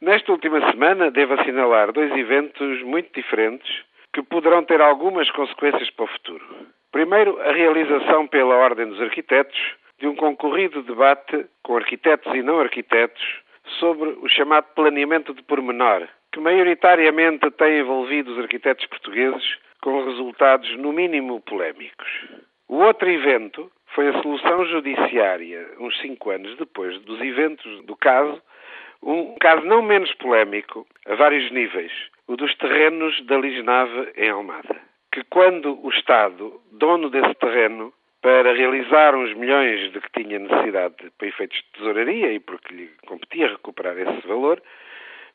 Nesta última semana, devo assinalar dois eventos muito diferentes que poderão ter algumas consequências para o futuro. Primeiro, a realização pela Ordem dos Arquitetos de um concorrido debate com arquitetos e não arquitetos sobre o chamado planeamento de pormenor, que maioritariamente tem envolvido os arquitetos portugueses com resultados no mínimo polémicos. O outro evento foi a solução judiciária, uns cinco anos depois dos eventos do caso, um caso não menos polémico, a vários níveis, o dos terrenos da Lisnave em Almada. Que quando o Estado, dono desse terreno, para realizar uns milhões de que tinha necessidade para efeitos de tesouraria e porque lhe competia recuperar esse valor,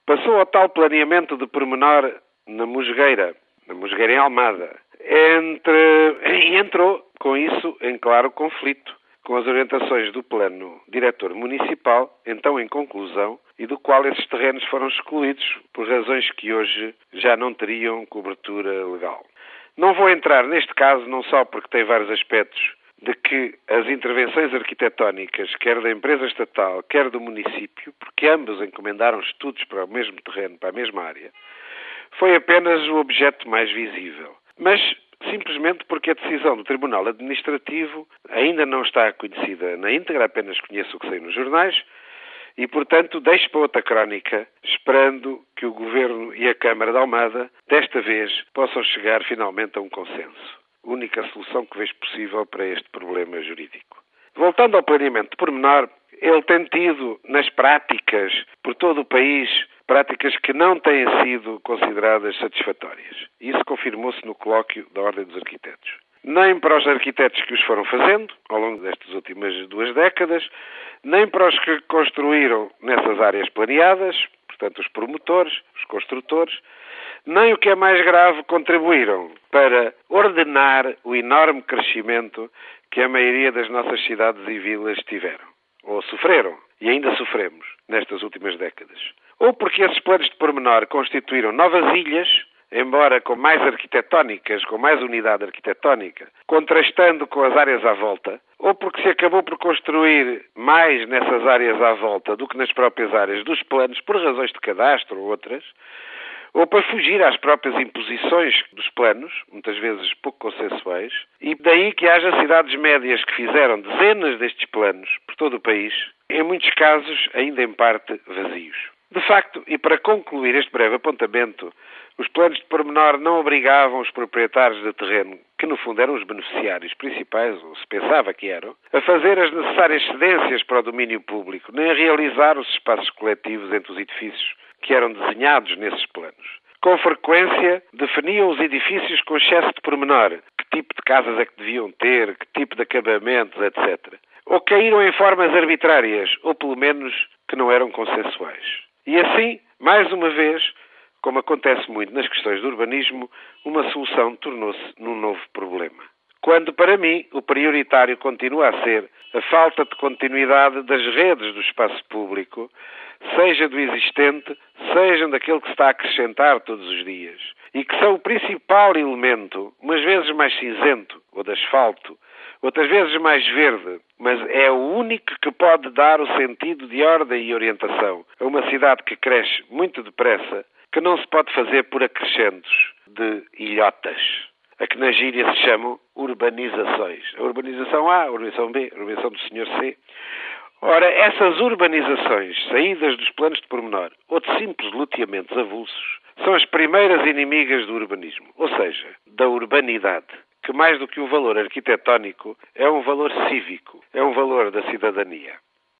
passou ao tal planeamento de pormenor na Musgueira, na Musgueira em Almada, entre, e entrou com isso em claro conflito com as orientações do plano diretor municipal, então em conclusão, e do qual esses terrenos foram excluídos por razões que hoje já não teriam cobertura legal. Não vou entrar neste caso não só porque tem vários aspectos de que as intervenções arquitetónicas, quer da empresa estatal, quer do município, porque ambos encomendaram estudos para o mesmo terreno, para a mesma área, foi apenas o objeto mais visível. Mas simplesmente porque a decisão do Tribunal Administrativo ainda não está conhecida na íntegra, apenas conheço o que sei nos jornais, e, portanto, deixo para outra crónica, esperando que o Governo e a Câmara de Almada, desta vez, possam chegar finalmente a um consenso. Única solução que vejo possível para este problema jurídico. Voltando ao planeamento de pormenor, ele tem tido, nas práticas, por todo o país, práticas que não têm sido consideradas satisfatórias. Isso confirmou-se no colóquio da Ordem dos Arquitetos. Nem para os arquitetos que os foram fazendo ao longo destas últimas duas décadas, nem para os que construíram nessas áreas planeadas, portanto os promotores, os construtores, nem o que é mais grave contribuíram para ordenar o enorme crescimento que a maioria das nossas cidades e vilas tiveram, ou sofreram, e ainda sofremos nestas últimas décadas. Ou porque esses planos de pormenor constituíram novas ilhas, embora com mais arquitetónicas, com mais unidade arquitetónica, contrastando com as áreas à volta, ou porque se acabou por construir mais nessas áreas à volta do que nas próprias áreas dos planos, por razões de cadastro ou outras, ou para fugir às próprias imposições dos planos, muitas vezes pouco consensuais, e daí que haja cidades médias que fizeram dezenas destes planos por todo o país, em muitos casos ainda em parte vazios. De facto, e para concluir este breve apontamento, os planos de pormenor não obrigavam os proprietários de terreno, que no fundo eram os beneficiários principais, ou se pensava que eram, a fazer as necessárias cedências para o domínio público, nem a realizar os espaços coletivos entre os edifícios que eram desenhados nesses planos. Com frequência, definiam os edifícios com excesso de pormenor, que tipo de casas é que deviam ter, que tipo de acabamentos, etc. Ou caíram em formas arbitrárias, ou pelo menos que não eram consensuais. E assim, mais uma vez, como acontece muito nas questões do urbanismo, uma solução tornou-se num novo problema. Quando, para mim, o prioritário continua a ser a falta de continuidade das redes do espaço público, seja do existente, seja daquele que se está a acrescentar todos os dias, e que são o principal elemento, umas vezes mais cinzento ou de asfalto, outras vezes mais verde, mas é o único que pode dar o sentido de ordem e orientação a uma cidade que cresce muito depressa, que não se pode fazer por acrescentos de ilhotas, a que na gíria se chamam urbanizações. A urbanização A, a urbanização B, a urbanização do Sr. C. Ora, essas urbanizações, saídas dos planos de pormenor ou de simples loteamentos avulsos, são as primeiras inimigas do urbanismo, ou seja, da urbanidade, que mais do que um valor arquitetónico é um valor cívico, é um valor da cidadania.